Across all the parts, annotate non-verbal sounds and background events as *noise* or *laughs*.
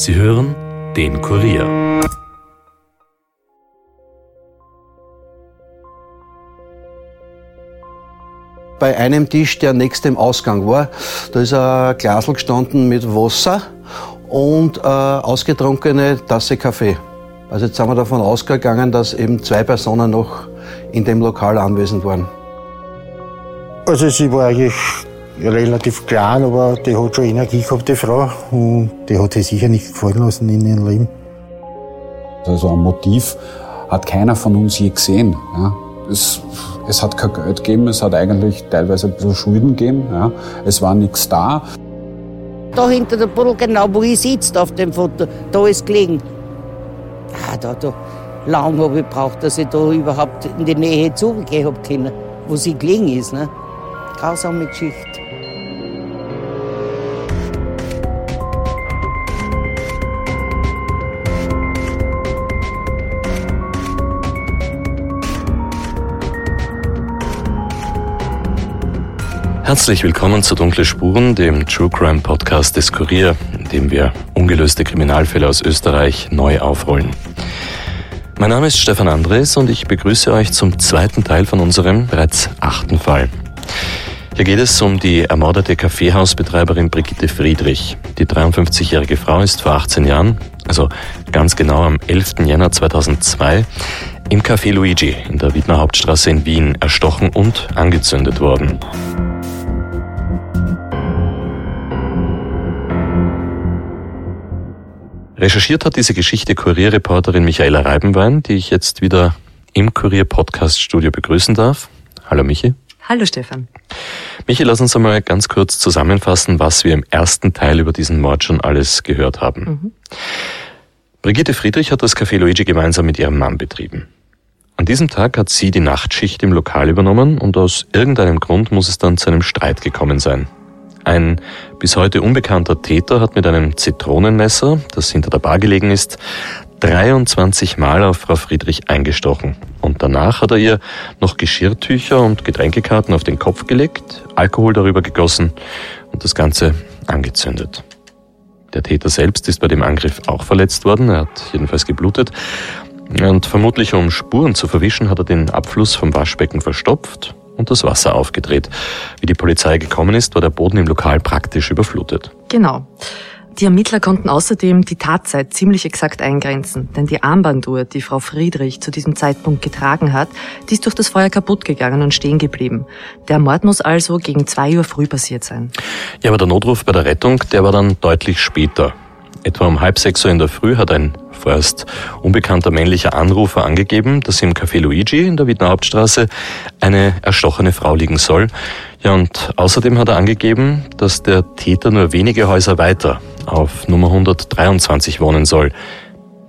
Sie hören den Kurier. Bei einem Tisch, der nächst dem Ausgang war, da ist ein Glasl gestanden mit Wasser und eine ausgetrunkene Tasse Kaffee. Also jetzt sind wir davon ausgegangen, dass eben zwei Personen noch in dem Lokal anwesend waren. Also sie war eigentlich relativ klein, aber die hat schon Energie gehabt, die Frau. Und die hat sich sicher nicht gefallen lassen in ihrem Leben. Also ein Motiv hat keiner von uns je gesehen. Ja. Es, es hat kein Geld gegeben, es hat eigentlich teilweise ein bisschen Schulden gegeben. Ja. Es war nichts da. Da hinter der Buddel, genau wo ich sitze auf dem Foto, da ist gelegen. Ah, da, da. Lang habe ich gebraucht, dass ich da überhaupt in die Nähe zugehen habe können, wo sie gelegen ist. Ne? Grausame Geschichte. Herzlich willkommen zu Dunkle Spuren, dem True Crime Podcast des Kurier, in dem wir ungelöste Kriminalfälle aus Österreich neu aufrollen. Mein Name ist Stefan Andres und ich begrüße euch zum zweiten Teil von unserem bereits achten Fall. Hier geht es um die ermordete Kaffeehausbetreiberin Brigitte Friedrich. Die 53-jährige Frau ist vor 18 Jahren, also ganz genau am 11. Jänner 2002, im Café Luigi in der Wiedner Hauptstraße in Wien erstochen und angezündet worden. Recherchiert hat diese Geschichte Kurierreporterin Michaela Reibenwein, die ich jetzt wieder im Kurier-Podcast-Studio begrüßen darf. Hallo Michi. Hallo Stefan. Michi, lass uns einmal ganz kurz zusammenfassen, was wir im ersten Teil über diesen Mord schon alles gehört haben. Mhm. Brigitte Friedrich hat das Café Luigi gemeinsam mit ihrem Mann betrieben. An diesem Tag hat sie die Nachtschicht im Lokal übernommen und aus irgendeinem Grund muss es dann zu einem Streit gekommen sein. Ein bis heute unbekannter Täter hat mit einem Zitronenmesser, das hinter der Bar gelegen ist, 23 Mal auf Frau Friedrich eingestochen. Und danach hat er ihr noch Geschirrtücher und Getränkekarten auf den Kopf gelegt, Alkohol darüber gegossen und das Ganze angezündet. Der Täter selbst ist bei dem Angriff auch verletzt worden, er hat jedenfalls geblutet. Und vermutlich um Spuren zu verwischen, hat er den Abfluss vom Waschbecken verstopft und das Wasser aufgedreht. Wie die Polizei gekommen ist, war der Boden im Lokal praktisch überflutet. Genau. Die Ermittler konnten außerdem die Tatzeit ziemlich exakt eingrenzen, denn die Armbanduhr, die Frau Friedrich zu diesem Zeitpunkt getragen hat, die ist durch das Feuer kaputt gegangen und stehen geblieben. Der Mord muss also gegen zwei Uhr früh passiert sein. Ja, aber der Notruf bei der Rettung, der war dann deutlich später. Etwa um halb sechs Uhr in der Früh hat ein vorerst unbekannter männlicher Anrufer angegeben, dass im Café Luigi in der Wiener Hauptstraße eine erstochene Frau liegen soll. Ja, und außerdem hat er angegeben, dass der Täter nur wenige Häuser weiter auf Nummer 123 wohnen soll.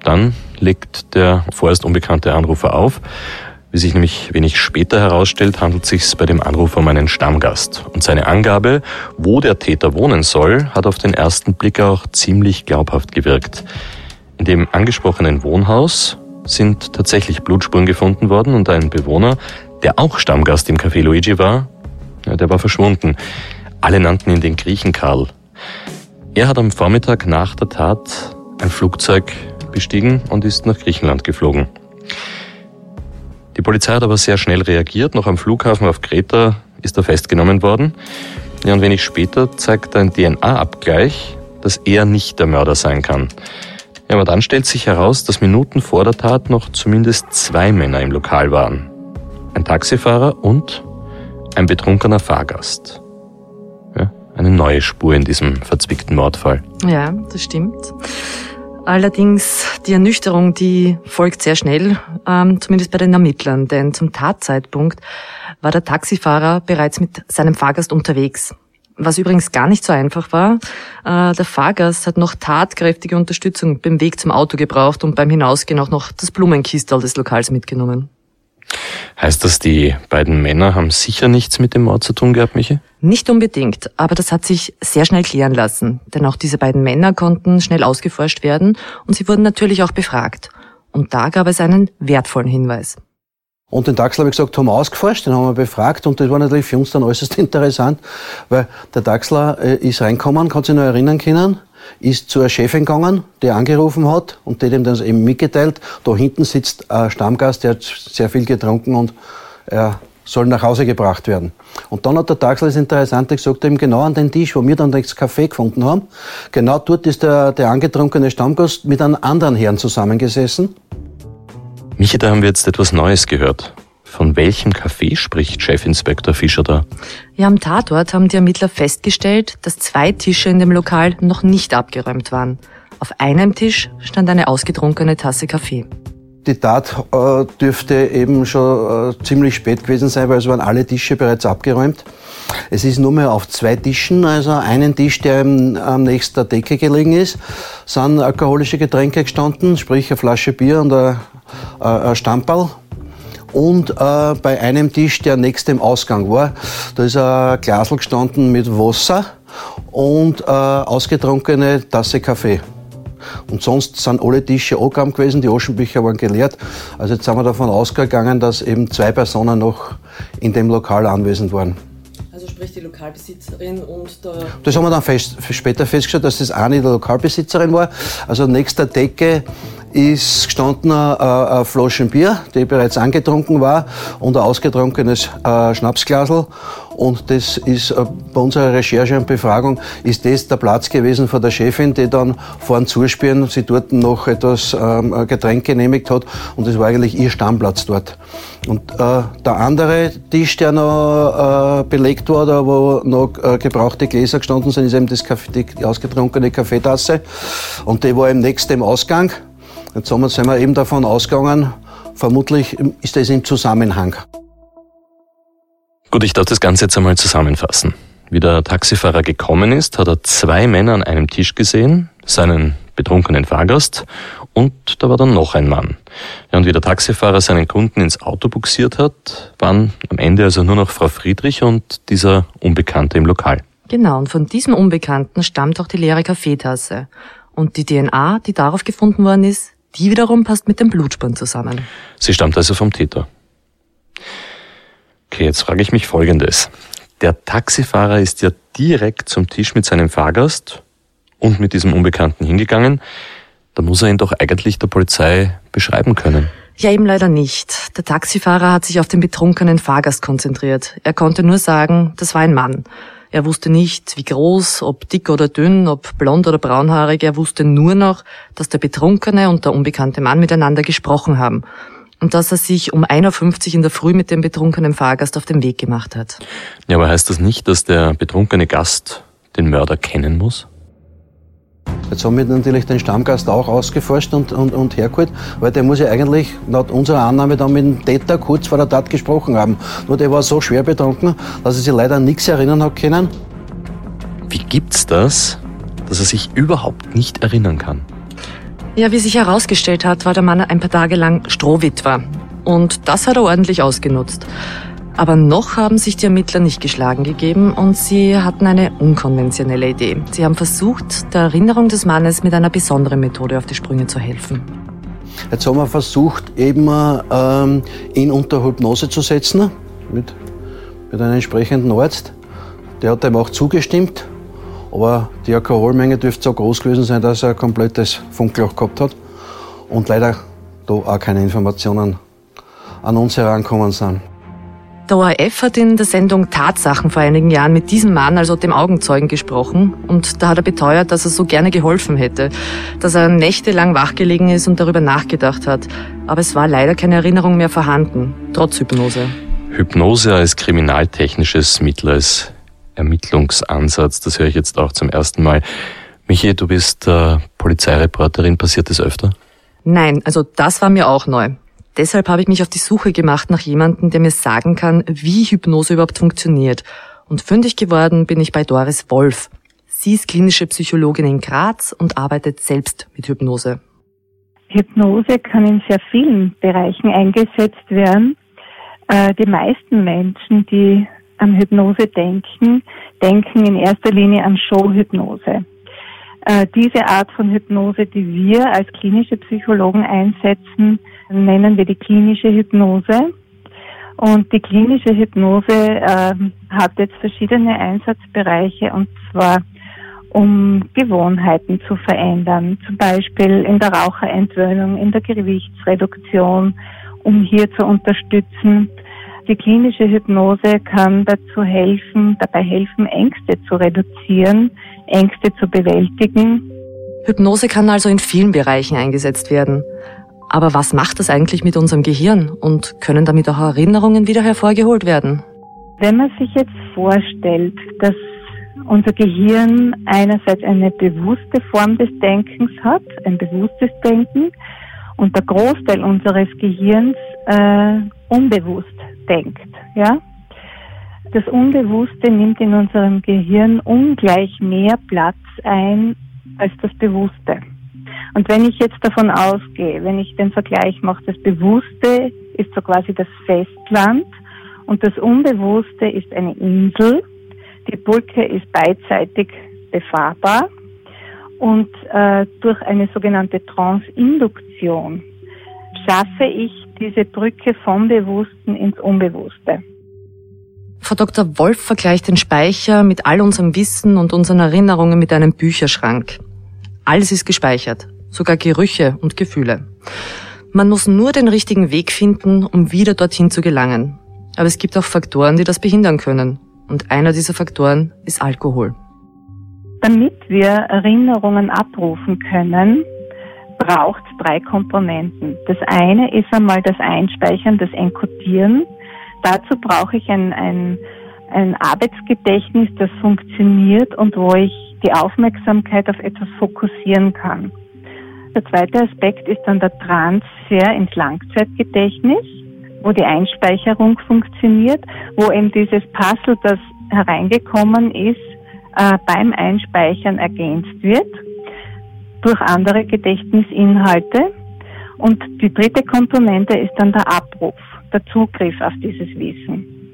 Dann legt der vorerst unbekannte Anrufer auf wie sich nämlich wenig später herausstellt, handelt es sich bei dem Anruf um einen Stammgast. Und seine Angabe, wo der Täter wohnen soll, hat auf den ersten Blick auch ziemlich glaubhaft gewirkt. In dem angesprochenen Wohnhaus sind tatsächlich Blutspuren gefunden worden und ein Bewohner, der auch Stammgast im Café Luigi war, ja, der war verschwunden. Alle nannten ihn den Griechen Karl. Er hat am Vormittag nach der Tat ein Flugzeug bestiegen und ist nach Griechenland geflogen. Die Polizei hat aber sehr schnell reagiert. Noch am Flughafen auf Kreta ist er festgenommen worden. Ja, und wenig später zeigt ein DNA-Abgleich, dass er nicht der Mörder sein kann. Ja, aber dann stellt sich heraus, dass Minuten vor der Tat noch zumindest zwei Männer im Lokal waren. Ein Taxifahrer und ein betrunkener Fahrgast. Ja, eine neue Spur in diesem verzwickten Mordfall. Ja, das stimmt. Allerdings die Ernüchterung, die folgt sehr schnell, ähm, zumindest bei den Ermittlern, denn zum Tatzeitpunkt war der Taxifahrer bereits mit seinem Fahrgast unterwegs. Was übrigens gar nicht so einfach war. Äh, der Fahrgast hat noch tatkräftige Unterstützung beim Weg zum Auto gebraucht und beim Hinausgehen auch noch das Blumenkistel des Lokals mitgenommen. Heißt das, die beiden Männer haben sicher nichts mit dem Mord zu tun gehabt, Michi? Nicht unbedingt, aber das hat sich sehr schnell klären lassen. Denn auch diese beiden Männer konnten schnell ausgeforscht werden und sie wurden natürlich auch befragt. Und da gab es einen wertvollen Hinweis. Und den Daxler, habe ich gesagt, haben wir ausgeforscht, den haben wir befragt und das war natürlich für uns dann äußerst *laughs* interessant, weil der Daxler äh, ist reinkommen, kann sich noch erinnern können, ist zur Chefin gegangen, die angerufen hat und die dem dann eben mitgeteilt, da hinten sitzt ein Stammgast, der hat sehr viel getrunken und er soll nach Hause gebracht werden. Und dann hat der Taxel das Interessante gesagt, eben genau an den Tisch, wo wir dann das Café gefunden haben, genau dort ist der, der angetrunkene Stammgast mit einem anderen Herrn zusammengesessen. Michi, da haben wir jetzt etwas Neues gehört. Von welchem Café spricht Chefinspektor Fischer da? Ja, am Tatort haben die Ermittler festgestellt, dass zwei Tische in dem Lokal noch nicht abgeräumt waren. Auf einem Tisch stand eine ausgetrunkene Tasse Kaffee. Die Tat äh, dürfte eben schon äh, ziemlich spät gewesen sein, weil es waren alle Tische bereits abgeräumt. Es ist nur mehr auf zwei Tischen, also einen Tisch, der am nächsten der Decke gelegen ist, sind alkoholische Getränke gestanden, sprich eine Flasche Bier und ein, ein Stammball und äh, bei einem Tisch, der nächst dem Ausgang war, da ist ein Glasl gestanden mit Wasser und äh, ausgetrunkene Tasse Kaffee. Und sonst sind alle Tische angegangen gewesen, die Aschenbücher waren geleert. Also jetzt sind wir davon ausgegangen, dass eben zwei Personen noch in dem Lokal anwesend waren. Also sprich die Lokalbesitzerin und der... Das haben wir dann fest, später festgestellt, dass das eine die Lokalbesitzerin war. Also nächster Decke ist gestanden ein, Flaschen Bier, die bereits angetrunken war, und ein ausgetrunkenes äh, Schnapsglasel. Und das ist äh, bei unserer Recherche und Befragung ist das der Platz gewesen von der Chefin, die dann vorn zuspielen, sie dort noch etwas ähm, Getränk genehmigt hat. Und das war eigentlich ihr Stammplatz dort. Und äh, der andere Tisch, der noch äh, belegt war, da wo noch äh, gebrauchte Gläser gestanden sind, ist eben das Kaffee, die ausgetrunkene Kaffeetasse. Und die war im nächsten Ausgang. Jetzt sind wir eben davon ausgegangen, vermutlich ist das im Zusammenhang. Gut, ich darf das Ganze jetzt einmal zusammenfassen. Wie der Taxifahrer gekommen ist, hat er zwei Männer an einem Tisch gesehen, seinen betrunkenen Fahrgast und da war dann noch ein Mann. Ja, und wie der Taxifahrer seinen Kunden ins Auto buxiert hat, waren am Ende also nur noch Frau Friedrich und dieser Unbekannte im Lokal. Genau, und von diesem Unbekannten stammt auch die leere Kaffeetasse. Und die DNA, die darauf gefunden worden ist, die wiederum passt mit dem Blutspuren zusammen. Sie stammt also vom Täter. Okay, jetzt frage ich mich Folgendes. Der Taxifahrer ist ja direkt zum Tisch mit seinem Fahrgast und mit diesem Unbekannten hingegangen. Da muss er ihn doch eigentlich der Polizei beschreiben können. Ja, eben leider nicht. Der Taxifahrer hat sich auf den betrunkenen Fahrgast konzentriert. Er konnte nur sagen, das war ein Mann. Er wusste nicht, wie groß, ob dick oder dünn, ob blond oder braunhaarig. Er wusste nur noch, dass der Betrunkene und der unbekannte Mann miteinander gesprochen haben. Und dass er sich um 1.50 Uhr in der Früh mit dem betrunkenen Fahrgast auf den Weg gemacht hat. Ja, aber heißt das nicht, dass der betrunkene Gast den Mörder kennen muss? Jetzt haben wir natürlich den Stammgast auch ausgeforscht und, und, und hergeholt, weil der muss ja eigentlich laut unserer Annahme dann mit dem Täter kurz vor der Tat gesprochen haben. Nur der war so schwer betrunken, dass er sich leider nichts erinnern hat können. Wie gibt's das, dass er sich überhaupt nicht erinnern kann? Ja, wie sich herausgestellt hat, war der Mann ein paar Tage lang Strohwitwer. Und das hat er ordentlich ausgenutzt. Aber noch haben sich die Ermittler nicht geschlagen gegeben und sie hatten eine unkonventionelle Idee. Sie haben versucht, der Erinnerung des Mannes mit einer besonderen Methode auf die Sprünge zu helfen. Jetzt haben wir versucht, eben ähm, ihn unter Hypnose zu setzen mit, mit einem entsprechenden Arzt. Der hat dem auch zugestimmt, aber die Alkoholmenge dürfte so groß gewesen sein, dass er ein komplettes Funkloch gehabt hat und leider da auch keine Informationen an uns herankommen sind. Der ORF hat in der Sendung Tatsachen vor einigen Jahren mit diesem Mann, also dem Augenzeugen, gesprochen. Und da hat er beteuert, dass er so gerne geholfen hätte, dass er nächtelang wachgelegen ist und darüber nachgedacht hat. Aber es war leider keine Erinnerung mehr vorhanden, trotz Hypnose. Hypnose als kriminaltechnisches Mittel, als Ermittlungsansatz, das höre ich jetzt auch zum ersten Mal. Michi, du bist äh, Polizeireporterin, passiert das öfter? Nein, also das war mir auch neu. Deshalb habe ich mich auf die Suche gemacht nach jemandem, der mir sagen kann, wie Hypnose überhaupt funktioniert. Und fündig geworden bin ich bei Doris Wolf. Sie ist klinische Psychologin in Graz und arbeitet selbst mit Hypnose. Hypnose kann in sehr vielen Bereichen eingesetzt werden. Äh, die meisten Menschen, die an Hypnose denken, denken in erster Linie an Showhypnose. Äh, diese Art von Hypnose, die wir als klinische Psychologen einsetzen, nennen wir die klinische Hypnose. Und die klinische Hypnose äh, hat jetzt verschiedene Einsatzbereiche und zwar um Gewohnheiten zu verändern, zum Beispiel in der Raucherentwöhnung, in der Gewichtsreduktion, um hier zu unterstützen. Die klinische Hypnose kann dazu helfen, dabei helfen, Ängste zu reduzieren, Ängste zu bewältigen. Hypnose kann also in vielen Bereichen eingesetzt werden. Aber was macht das eigentlich mit unserem Gehirn und können damit auch Erinnerungen wieder hervorgeholt werden? Wenn man sich jetzt vorstellt, dass unser Gehirn einerseits eine bewusste Form des Denkens hat, ein bewusstes Denken, und der Großteil unseres Gehirns äh, unbewusst denkt. Ja? Das Unbewusste nimmt in unserem Gehirn ungleich mehr Platz ein als das Bewusste. Und wenn ich jetzt davon ausgehe, wenn ich den Vergleich mache, das Bewusste ist so quasi das Festland und das Unbewusste ist eine Insel, die Brücke ist beidseitig befahrbar und äh, durch eine sogenannte Trance-Induktion schaffe ich diese Brücke vom Bewussten ins Unbewusste. Frau Dr. Wolf vergleicht den Speicher mit all unserem Wissen und unseren Erinnerungen mit einem Bücherschrank. Alles ist gespeichert, sogar Gerüche und Gefühle. Man muss nur den richtigen Weg finden, um wieder dorthin zu gelangen. Aber es gibt auch Faktoren, die das behindern können. Und einer dieser Faktoren ist Alkohol. Damit wir Erinnerungen abrufen können, braucht drei Komponenten. Das eine ist einmal das Einspeichern, das Enkodieren. Dazu brauche ich ein, ein, ein Arbeitsgedächtnis, das funktioniert und wo ich die Aufmerksamkeit auf etwas fokussieren kann. Der zweite Aspekt ist dann der Transfer ins Langzeitgedächtnis wo die Einspeicherung funktioniert, wo eben dieses Puzzle, das hereingekommen ist, äh, beim Einspeichern ergänzt wird durch andere Gedächtnisinhalte. Und die dritte Komponente ist dann der Abruf, der Zugriff auf dieses Wissen.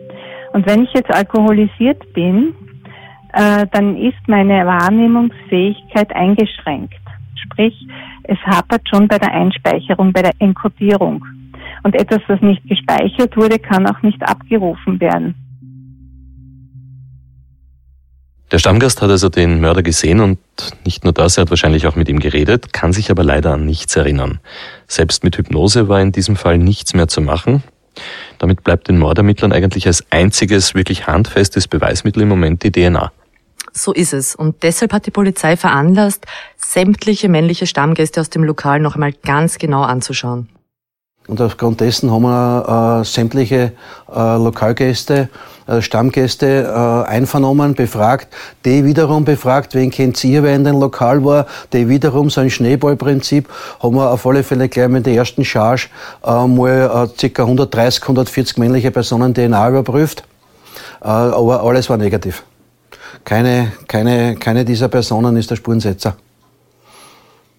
Und wenn ich jetzt alkoholisiert bin, äh, dann ist meine Wahrnehmungsfähigkeit eingeschränkt. Sprich, es hapert schon bei der Einspeicherung, bei der Enkodierung. Und etwas, das nicht gespeichert wurde, kann auch nicht abgerufen werden. Der Stammgast hat also den Mörder gesehen und nicht nur das, er hat wahrscheinlich auch mit ihm geredet, kann sich aber leider an nichts erinnern. Selbst mit Hypnose war in diesem Fall nichts mehr zu machen. Damit bleibt den Mordermittlern eigentlich als einziges wirklich handfestes Beweismittel im Moment die DNA. So ist es. Und deshalb hat die Polizei veranlasst, sämtliche männliche Stammgäste aus dem Lokal noch einmal ganz genau anzuschauen. Und aufgrund dessen haben wir äh, sämtliche äh, Lokalgäste, äh, Stammgäste äh, einvernommen, befragt, die wiederum befragt, wen kennt ihr, wer in dem Lokal war, die wiederum so ein Schneeballprinzip, haben wir auf alle Fälle gleich mit der ersten Charge äh, mal äh, ca. 130, 140 männliche Personen DNA überprüft, äh, aber alles war negativ. Keine, keine, keine dieser Personen ist der Spurensetzer.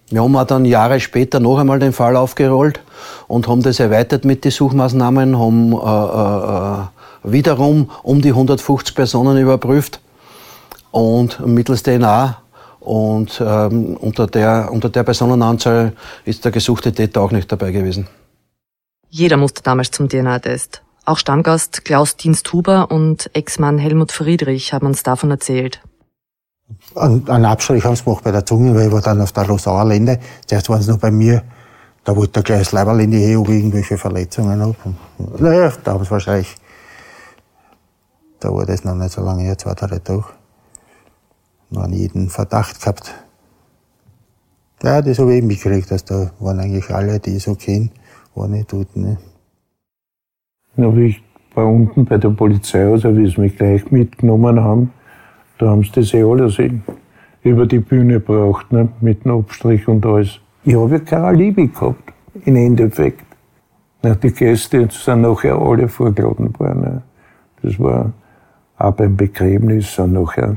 Wir haben auch dann Jahre später noch einmal den Fall aufgerollt und haben das erweitert mit den Suchmaßnahmen, haben äh, äh, wiederum um die 150 Personen überprüft und mittels DNA und ähm, unter, der, unter der Personenanzahl ist der gesuchte Täter auch nicht dabei gewesen. Jeder musste damals zum DNA-Test. Auch Stammgast Klaus Diensthuber und Ex-Mann Helmut Friedrich haben uns davon erzählt. Einen Abstrich haben sie gemacht bei der Zunge, weil ich war dann auf der Losauer Lände. Zuerst waren sie noch bei mir. Da wollte der gleich das Leiberl in die Ehe, ob ich irgendwelche Verletzungen habe. Naja, da haben sie wahrscheinlich, da war das noch nicht so lange her, zwei, drei Tage, noch an jeden Verdacht gehabt. Ja, das habe ich mitgekriegt, dass da waren eigentlich alle, die so kenne, waren nicht dort. Ne? Ja, wie ich bei unten bei der Polizei, also wie sie mich gleich mitgenommen haben, da haben sie das eh alles über die Bühne gebracht, ne? mit dem Abstrich und alles. Ich habe ja kein Alibi gehabt, im Endeffekt. Die Gäste sind nachher alle vorgeladen worden. Ne? Das war auch beim Begräbnis, sind nachher,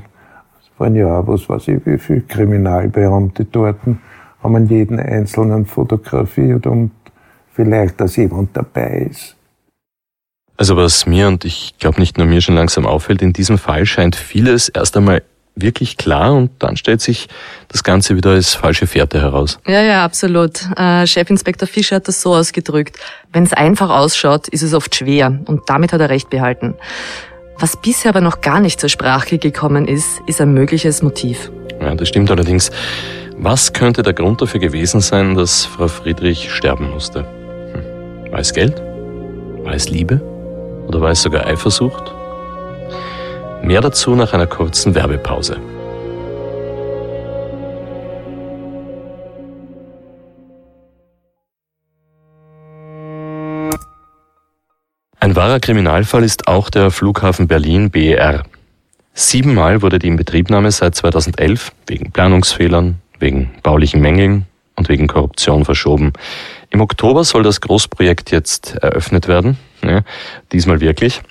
es waren ja auch, was weiß ich, wie viele Kriminalbeamte dort, haben jeden Einzelnen fotografiert und vielleicht, dass jemand dabei ist. Also was mir und ich glaube nicht nur mir schon langsam auffällt, in diesem Fall scheint vieles erst einmal wirklich klar und dann stellt sich das Ganze wieder als falsche Fährte heraus. Ja, ja, absolut. Äh, Chefinspektor Fischer hat das so ausgedrückt. Wenn es einfach ausschaut, ist es oft schwer und damit hat er recht behalten. Was bisher aber noch gar nicht zur Sprache gekommen ist, ist ein mögliches Motiv. Ja, das stimmt allerdings. Was könnte der Grund dafür gewesen sein, dass Frau Friedrich sterben musste? Hm. War es Geld? War es Liebe? Oder war es sogar Eifersucht? Mehr dazu nach einer kurzen Werbepause. Ein wahrer Kriminalfall ist auch der Flughafen Berlin BER. Siebenmal wurde die Inbetriebnahme seit 2011 wegen Planungsfehlern, wegen baulichen Mängeln und wegen Korruption verschoben. Im Oktober soll das Großprojekt jetzt eröffnet werden. Ja, diesmal wirklich.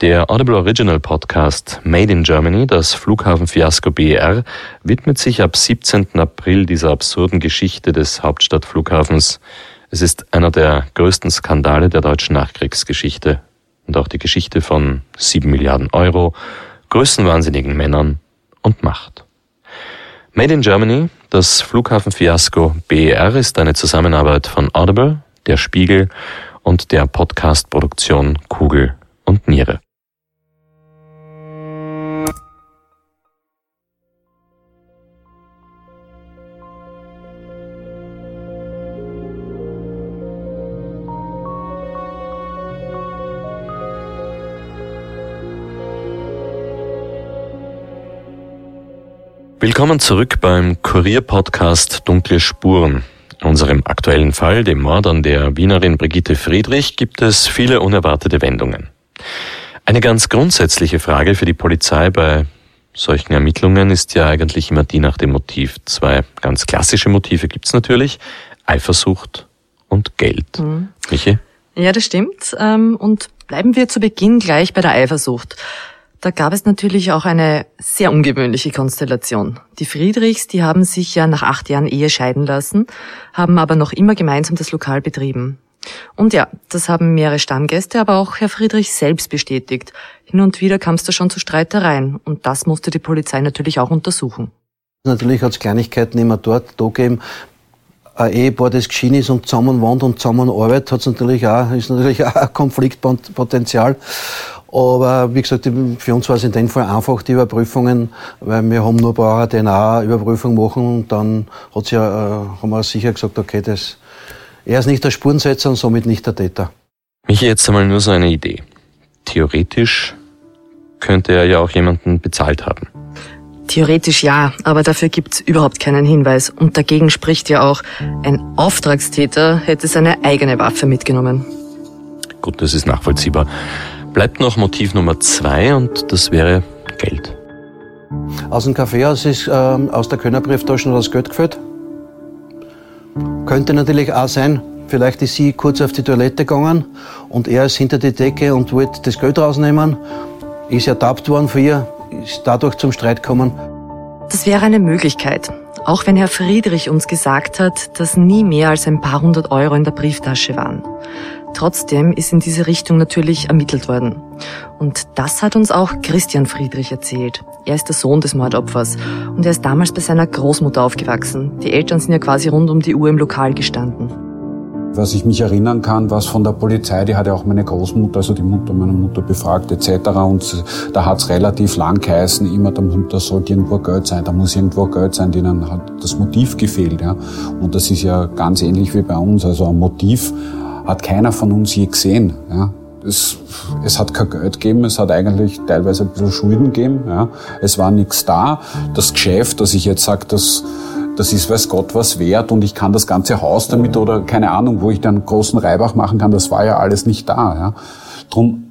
Der Audible Original Podcast Made in Germany, das Flughafenfiasko BER, widmet sich ab 17. April dieser absurden Geschichte des Hauptstadtflughafens es ist einer der größten Skandale der deutschen Nachkriegsgeschichte und auch die Geschichte von sieben Milliarden Euro, größenwahnsinnigen Männern und Macht. Made in Germany, das Flughafenfiasko BER ist eine Zusammenarbeit von Audible, der Spiegel und der Podcast-Produktion Kugel und Niere. Willkommen zurück beim Kurier-Podcast Dunkle Spuren. In unserem aktuellen Fall, dem Mord an der Wienerin Brigitte Friedrich, gibt es viele unerwartete Wendungen. Eine ganz grundsätzliche Frage für die Polizei bei solchen Ermittlungen ist ja eigentlich immer die nach dem Motiv. Zwei ganz klassische Motive gibt's natürlich. Eifersucht und Geld. Mhm. Michi? Ja, das stimmt. Ähm, und bleiben wir zu Beginn gleich bei der Eifersucht. Da gab es natürlich auch eine sehr ungewöhnliche Konstellation. Die Friedrichs, die haben sich ja nach acht Jahren Ehe scheiden lassen, haben aber noch immer gemeinsam das Lokal betrieben. Und ja, das haben mehrere Stammgäste, aber auch Herr Friedrich selbst bestätigt. Hin und wieder kam es da schon zu Streitereien und das musste die Polizei natürlich auch untersuchen. Natürlich hat es Kleinigkeiten immer dort da gegeben. Ein Ehepaar, das geschieden ist und zusammen wohnt und zusammen arbeitet, hat natürlich auch, ist natürlich *laughs* auch ein Konfliktpotenzial. Aber wie gesagt, für uns war es in dem Fall einfach die Überprüfungen, weil wir haben nur brauchen eine DNA-Überprüfung machen und dann hat sie, äh, haben wir sicher gesagt, okay, das, er ist nicht der Spurensetzer und somit nicht der Täter. Michi, jetzt einmal nur so eine Idee. Theoretisch könnte er ja auch jemanden bezahlt haben. Theoretisch ja, aber dafür gibt's überhaupt keinen Hinweis. Und dagegen spricht ja auch, ein Auftragstäter hätte seine eigene Waffe mitgenommen. Gut, das ist nachvollziehbar. Bleibt noch Motiv Nummer zwei und das wäre Geld. Aus dem Kaffeehaus ist ähm, aus der Kölner Brieftasche das Geld gefällt. Könnte natürlich auch sein, vielleicht ist sie kurz auf die Toilette gegangen und er ist hinter die Decke und wollte das Geld rausnehmen, ist ertappt worden von ihr, ist dadurch zum Streit gekommen. Das wäre eine Möglichkeit. Auch wenn Herr Friedrich uns gesagt hat, dass nie mehr als ein paar hundert Euro in der Brieftasche waren. Trotzdem ist in diese Richtung natürlich ermittelt worden. Und das hat uns auch Christian Friedrich erzählt. Er ist der Sohn des Mordopfers und er ist damals bei seiner Großmutter aufgewachsen. Die Eltern sind ja quasi rund um die Uhr im Lokal gestanden. Was ich mich erinnern kann, was von der Polizei, die hat ja auch meine Großmutter, also die Mutter meiner Mutter befragt etc. Und da hat es relativ lang geheißen, immer da, da sollte irgendwo Geld sein, da muss irgendwo Geld sein, denen hat das Motiv gefehlt. Ja. Und das ist ja ganz ähnlich wie bei uns, also ein Motiv hat keiner von uns je gesehen. Ja. Es, es hat kein Geld gegeben, es hat eigentlich teilweise ein bisschen Schulden gegeben. Ja. Es war nichts da. Das Geschäft, dass ich jetzt sage, das, das ist weiß Gott was wert und ich kann das ganze Haus damit oder keine Ahnung, wo ich dann großen Reibach machen kann, das war ja alles nicht da. Ja. Drum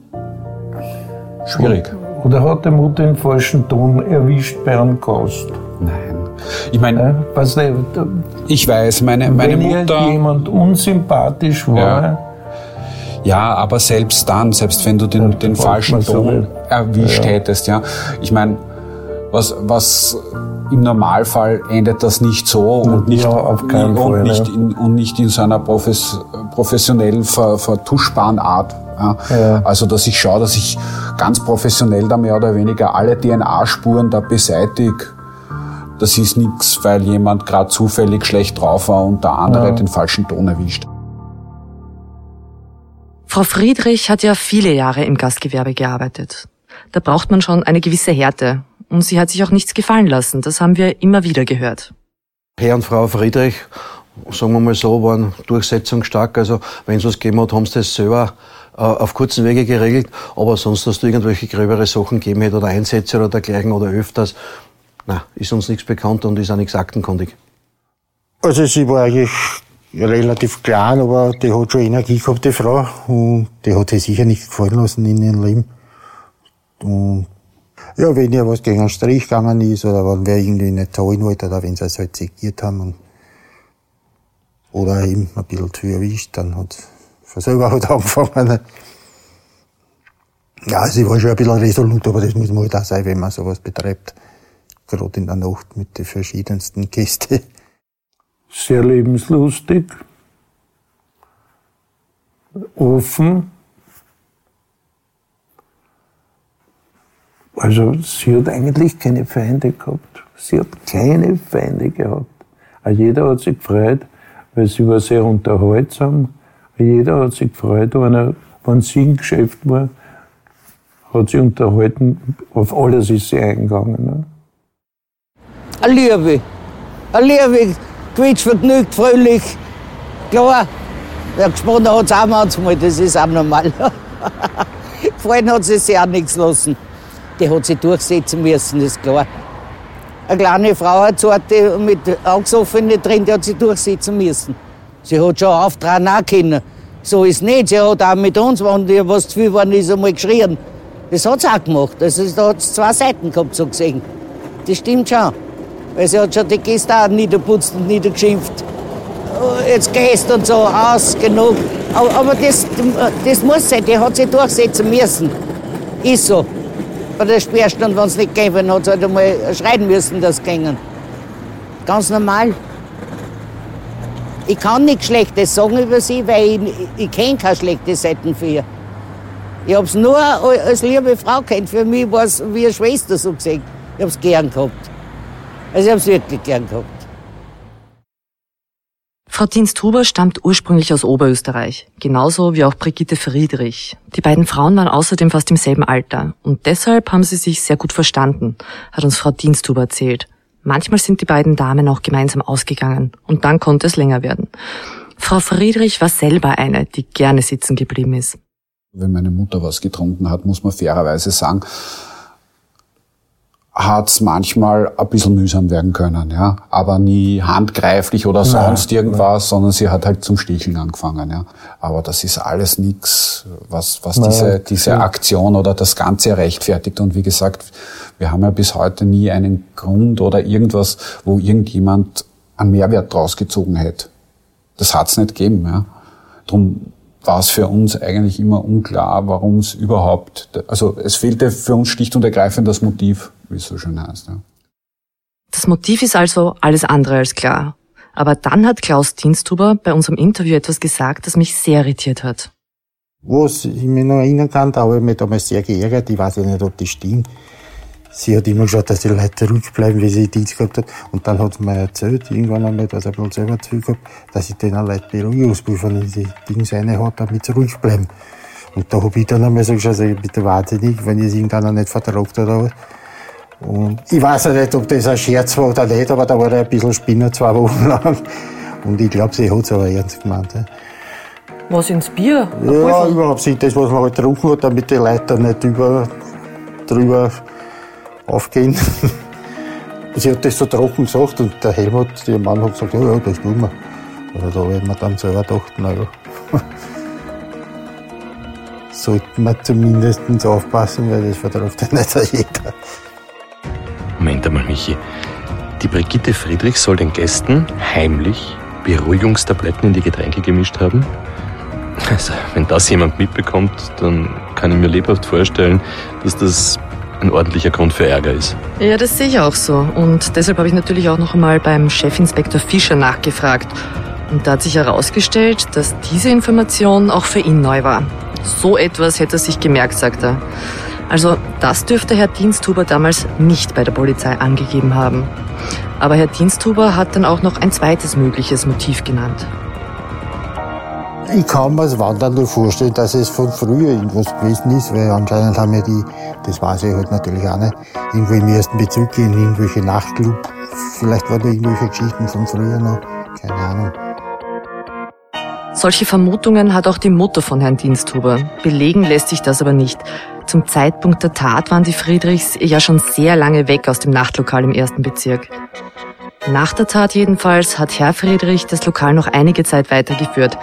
schwierig. Oder hat der Mutter den falschen Ton erwischt bei einem Gast? Nein. Ich meine, ja, ich weiß, meine, meine wenn Mutter. Wenn jemand unsympathisch war. Ja. ja. aber selbst dann, selbst wenn du den, den falschen Ton erwischt ja. hättest, ja. Ich meine, was, was im Normalfall endet das nicht so und nicht, und, Fall, nicht in, und nicht in so einer profes, professionell ver, vertuschbaren Art. Ja. Ja. Also, dass ich schaue, dass ich ganz professionell da mehr oder weniger alle DNA-Spuren da beseitige das ist nichts, weil jemand gerade zufällig schlecht drauf war und der andere ja. den falschen Ton erwischt. Frau Friedrich hat ja viele Jahre im Gastgewerbe gearbeitet. Da braucht man schon eine gewisse Härte. und sie hat sich auch nichts gefallen lassen. Das haben wir immer wieder gehört. Herr und Frau Friedrich, sagen wir mal so, waren durchsetzungsstark. Also wenn es was gegeben hat, haben sie das selber äh, auf kurzen Wege geregelt. Aber sonst, dass du irgendwelche gröbere Sachen gegeben hätte oder Einsätze oder dergleichen oder öfters, na, ist uns nichts bekannt und ist auch nichts aktenkundig. Also sie war eigentlich relativ klein, aber die hat schon Energie gehabt, die Frau. Und die hat sich sicher nicht gefallen lassen in ihrem Leben. Und ja, wenn ihr was gegen einen Strich gegangen ist oder wenn wer irgendwie nicht zahlen wollte oder wenn sie es halt segiert haben und, oder eben ein bisschen zu erwischt, dann hat von selber halt *laughs* angefangen. Ja, sie war schon ein bisschen resolut, aber das muss man halt auch sein, wenn man sowas betreibt. Gerade in der Nacht mit den verschiedensten Gästen. Sehr lebenslustig, offen. Also sie hat eigentlich keine Feinde gehabt. Sie hat keine Feinde gehabt. Jeder hat sich gefreut, weil sie war sehr unterhaltsam. Jeder hat sich gefreut, wenn, er, wenn sie im Geschäft war, hat sie unterhalten. Auf alles ist sie eingegangen. Ne? Eine Liebe. Eine Liebe. Quietschvergnügt, fröhlich. Klar. Wer gesprochen hat es auch manchmal, das ist auch normal. *laughs* Gefallen hat sie sich auch nichts lassen. Die hat sich durchsetzen müssen, ist klar. Eine kleine Frau, eine zarte, mit angesoffenen drin, die hat sich durchsetzen müssen. Sie hat schon auftragen auch können. So ist nicht. Sie hat auch mit uns, wenn ihr was zu viel war, ist, einmal geschrien. Das hat sie auch gemacht. Also, da hat es zwei Seiten gehabt, so gesehen. Das stimmt schon. Weil sie hat schon die Gäste auch niederputzt und niedergeschimpft. Oh, jetzt gehst und so, aus, genug. Aber, aber das, das muss sein, die hat sich durchsetzen müssen. Ist so. Bei der Sperrstunde, wenn es nicht gegeben hat, hat einmal schreien müssen, dass es gingen. Ganz normal. Ich kann nichts Schlechtes sagen über sie, weil ich, ich kenne keine schlechten Seiten für ihr. Ich habe es nur als liebe Frau kennt. Für mich war es wie eine Schwester so gesehen. Ich habe es gern gehabt. Also ich habe es wirklich gern gehabt. Frau Diensthuber stammt ursprünglich aus Oberösterreich, genauso wie auch Brigitte Friedrich. Die beiden Frauen waren außerdem fast im selben Alter und deshalb haben sie sich sehr gut verstanden, hat uns Frau Diensthuber erzählt. Manchmal sind die beiden Damen auch gemeinsam ausgegangen und dann konnte es länger werden. Frau Friedrich war selber eine, die gerne sitzen geblieben ist. Wenn meine Mutter was getrunken hat, muss man fairerweise sagen, hat es manchmal ein bisschen mühsam werden können, ja. Aber nie handgreiflich oder sonst ja, irgendwas, ja. sondern sie hat halt zum Sticheln angefangen, ja. Aber das ist alles nichts, was, was naja, diese, diese. Aktion oder das Ganze rechtfertigt. Und wie gesagt, wir haben ja bis heute nie einen Grund oder irgendwas, wo irgendjemand einen Mehrwert draus gezogen hätte. Das hat's nicht gegeben, ja. Drum war es für uns eigentlich immer unklar, warum es überhaupt, also es fehlte für uns schlicht und ergreifend das Motiv, wie es so schön heißt. Ja. Das Motiv ist also alles andere als klar. Aber dann hat Klaus Diensthuber bei unserem Interview etwas gesagt, das mich sehr irritiert hat. Was ich mich noch erinnern kann, da habe ich mich damals sehr geärgert. Ich weiß ja nicht, ob das stimmt. Sie hat immer geschaut, dass die Leute zurückbleiben, wie sie Dienst gehabt hat. Und dann hat sie mir erzählt, irgendwann einmal, dass er bloß selber zu gehabt, dass ich denen Leute Beruhigungspulver in die Dings rein hat, damit sie ruhig bleiben. Und da habe ich dann einmal so geschaut, also bitte wahnsinnig, wenn ich es irgendeiner nicht vertragt oder was. Und ich weiß ja nicht, ob das ein Scherz war oder nicht, aber da war er ein bisschen Spinner zwei Wochen lang. Und ich glaube, sie hat es aber ernst gemeint. Ja. Was ins Bier? Ja, überhaupt nicht das, was man halt getrunken hat, damit die Leute nicht über, drüber aufgehen. *laughs* sie hat das so trocken gesagt und der Helmut, ihr Mann, hat gesagt, ja, ja, das tun wir. Also da habe ich mir dann selber gedacht, naja, *laughs* sollte man zumindest aufpassen, weil das vertraut ja nicht jeder. Moment einmal, Michi. Die Brigitte Friedrich soll den Gästen heimlich Beruhigungstabletten in die Getränke gemischt haben? Also, wenn das jemand mitbekommt, dann kann ich mir lebhaft vorstellen, dass das ein ordentlicher Grund für Ärger ist. Ja, das sehe ich auch so. Und deshalb habe ich natürlich auch noch einmal beim Chefinspektor Fischer nachgefragt. Und da hat sich herausgestellt, dass diese Information auch für ihn neu war. So etwas hätte er sich gemerkt, sagt er. Also das dürfte Herr Diensthuber damals nicht bei der Polizei angegeben haben. Aber Herr Diensthuber hat dann auch noch ein zweites mögliches Motiv genannt. Ich kann mir das Wandern nur vorstellen, dass es von früher irgendwas gewesen ist, weil anscheinend haben wir die, das weiß ich halt natürlich auch nicht, irgendwo im ersten Bezug gehen, irgendwelche Nachtclub. Vielleicht waren da irgendwelche Geschichten von früher noch, keine Ahnung. Solche Vermutungen hat auch die Mutter von Herrn Diensthuber. Belegen lässt sich das aber nicht. Zum Zeitpunkt der Tat waren die Friedrichs ja schon sehr lange weg aus dem Nachtlokal im ersten Bezirk. Nach der Tat jedenfalls hat Herr Friedrich das Lokal noch einige Zeit weitergeführt.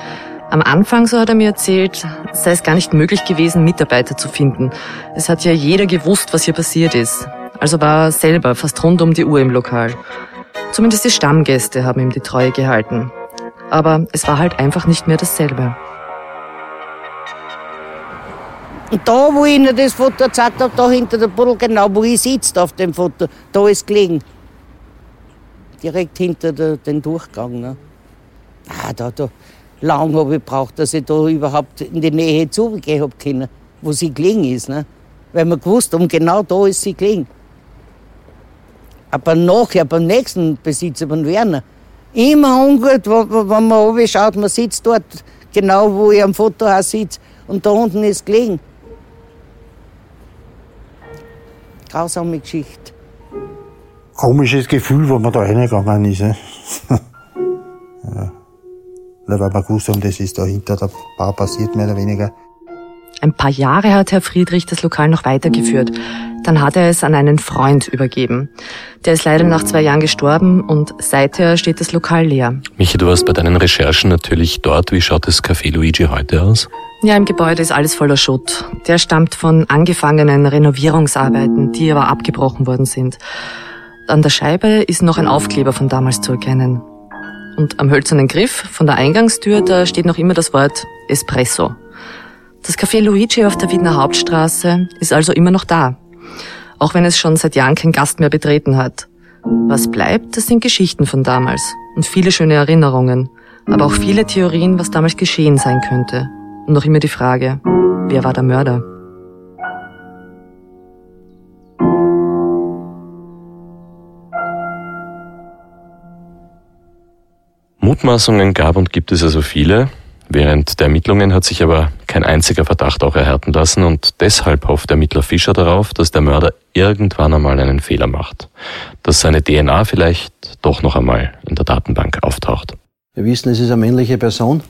Am Anfang, so hat er mir erzählt, sei es gar nicht möglich gewesen, Mitarbeiter zu finden. Es hat ja jeder gewusst, was hier passiert ist. Also war er selber fast rund um die Uhr im Lokal. Zumindest die Stammgäste haben ihm die Treue gehalten. Aber es war halt einfach nicht mehr dasselbe. Und da, wo ich Ihnen das Foto gezeigt habe, da hinter der Buddel, genau wo ich sitze auf dem Foto, da ist gelegen. Direkt hinter der, den Durchgang. Ne? Ah, da, da. Lang habe ich gebraucht, dass ich da überhaupt in die Nähe zugehen habe können, wo sie gelegen ist. Ne? Weil man gewusst haben, genau da ist sie gelegen. Aber nachher, beim nächsten Besitzer, beim Werner, immer ungut, wenn man oben schaut, man sitzt dort, genau wo ich am Fotohaus sitze, und da unten ist gelegen. Grausame Geschichte. Komisches Gefühl, wo man da reingegangen ist. Ne? *laughs* ja. Weil wir gewusst haben, das ist da hinter der Bar passiert, mehr oder weniger. Ein paar Jahre hat Herr Friedrich das Lokal noch weitergeführt. Dann hat er es an einen Freund übergeben. Der ist leider nach zwei Jahren gestorben und seither steht das Lokal leer. Michi, du warst bei deinen Recherchen natürlich dort. Wie schaut das Café Luigi heute aus? Ja, im Gebäude ist alles voller Schutt. Der stammt von angefangenen Renovierungsarbeiten, die aber abgebrochen worden sind. An der Scheibe ist noch ein Aufkleber von damals zu erkennen. Und am hölzernen Griff von der Eingangstür, da steht noch immer das Wort Espresso. Das Café Luigi auf der Wiener Hauptstraße ist also immer noch da. Auch wenn es schon seit Jahren kein Gast mehr betreten hat. Was bleibt, das sind Geschichten von damals und viele schöne Erinnerungen, aber auch viele Theorien, was damals geschehen sein könnte. Und noch immer die Frage, wer war der Mörder? Mutmaßungen gab und gibt es also viele. Während der Ermittlungen hat sich aber kein einziger Verdacht auch erhärten lassen und deshalb hofft Ermittler Fischer darauf, dass der Mörder irgendwann einmal einen Fehler macht. Dass seine DNA vielleicht doch noch einmal in der Datenbank auftaucht. Wir wissen, es ist eine männliche Person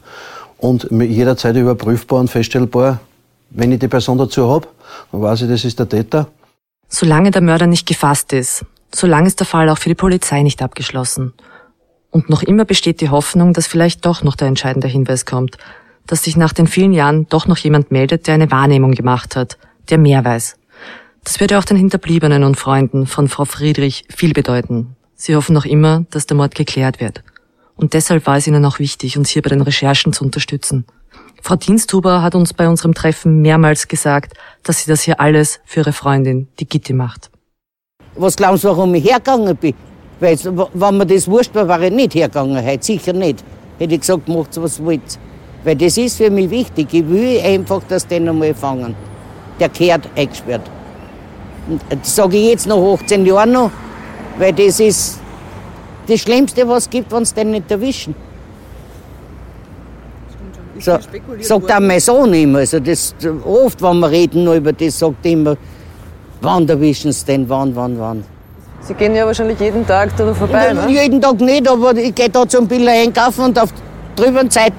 und jederzeit überprüfbar und feststellbar, wenn ich die Person dazu habe, dann weiß ich, das ist der Täter. Solange der Mörder nicht gefasst ist, solange ist der Fall auch für die Polizei nicht abgeschlossen. Und noch immer besteht die Hoffnung, dass vielleicht doch noch der entscheidende Hinweis kommt, dass sich nach den vielen Jahren doch noch jemand meldet, der eine Wahrnehmung gemacht hat, der mehr weiß. Das würde auch den Hinterbliebenen und Freunden von Frau Friedrich viel bedeuten. Sie hoffen noch immer, dass der Mord geklärt wird. Und deshalb war es ihnen auch wichtig, uns hier bei den Recherchen zu unterstützen. Frau Diensthuber hat uns bei unserem Treffen mehrmals gesagt, dass sie das hier alles für ihre Freundin, die Gitti, macht. Was glauben Sie, warum ich hergegangen bin? Weil, wenn mir das wurscht war, wäre ich nicht hergegangen heute, sicher nicht. Hätte ich gesagt, macht was wollt. Weil das ist für mich wichtig. Ich will einfach, dass den einmal fangen. Der kehrt eingesperrt. Und das sage ich jetzt nach 18 Jahren noch, weil das ist das Schlimmste, was es gibt, wenn sie den nicht erwischen. So, sagt auch mein Sohn immer. Also das, oft, wenn wir reden über das, sagt er immer, wann erwischen sie den, wann, wann, wann. Sie gehen ja wahrscheinlich jeden Tag da vorbei, ne? Jeden Tag nicht, aber ich gehe da zum Biller einkaufen und auf drüber Zeit,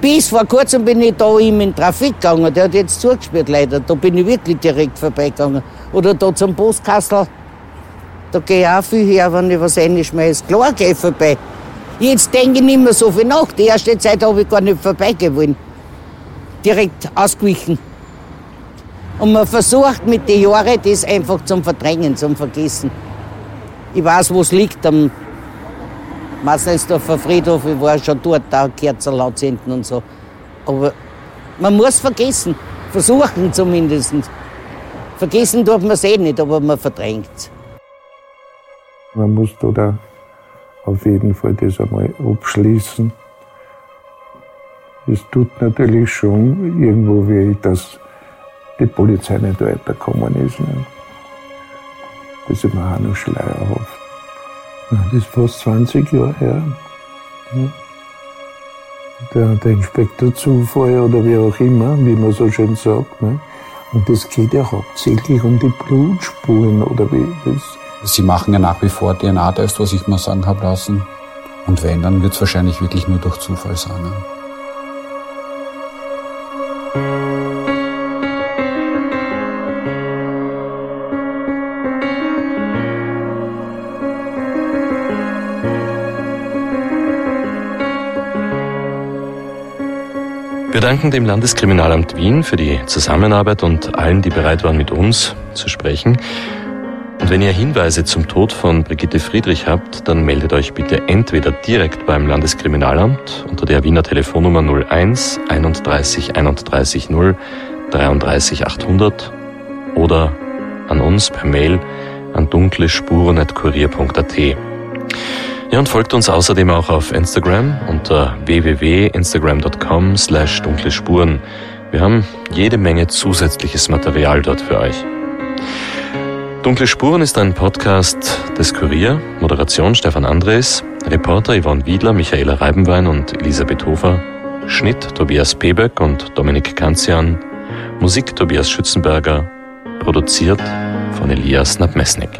bis vor kurzem bin ich da ihm in den Trafik gegangen. Der hat jetzt zugespielt leider. Da bin ich wirklich direkt vorbeigegangen. Oder da zum Postkastel. Da gehe ich auch viel her, wenn ich was reinschmeiße. Klar gehe ich vorbei. Jetzt denke ich nicht mehr so viel nach. Die erste Zeit habe ich gar nicht vorbeigehen wollen. Direkt ausgewichen. Und man versucht mit den Jahren das einfach zum Verdrängen, zum Vergessen. Ich weiß, wo es liegt, am Masselsdorfer Friedhof. Ich war schon dort, da Kerzerlaut hinten und so. Aber man muss vergessen. Versuchen zumindest. Vergessen tut man es eh nicht, aber man verdrängt es. Man muss da auf jeden Fall das einmal abschließen. Es tut natürlich schon irgendwo weh, dass die Polizei nicht weitergekommen ist. Ne? Mir auch noch schleierhaft. Das ist fast 20 Jahre her. Der, der Inspektor Zufall oder wie auch immer, wie man so schön sagt. Ne? Und das geht ja hauptsächlich um die Blutspuren oder wie das. Sie machen ja nach wie vor DNA-Test, was ich mal sagen habe lassen. Und wenn, dann wird es wahrscheinlich wirklich nur durch Zufall sein. Ne? Wir danken dem Landeskriminalamt Wien für die Zusammenarbeit und allen, die bereit waren, mit uns zu sprechen. Und wenn ihr Hinweise zum Tod von Brigitte Friedrich habt, dann meldet euch bitte entweder direkt beim Landeskriminalamt unter der Wiener Telefonnummer 01 31 31 0 33 800 oder an uns per Mail an dunklespuren.kurier.at. Ja, und folgt uns außerdem auch auf Instagram unter www.instagram.com slash dunkle Spuren. Wir haben jede Menge zusätzliches Material dort für euch. Dunkle Spuren ist ein Podcast des Kurier, Moderation Stefan Andres, Reporter Yvonne Wiedler, Michaela Reibenwein und Elisabeth Hofer, Schnitt Tobias Peböck und Dominik Kanzian, Musik Tobias Schützenberger, produziert von Elias Nabmesnik.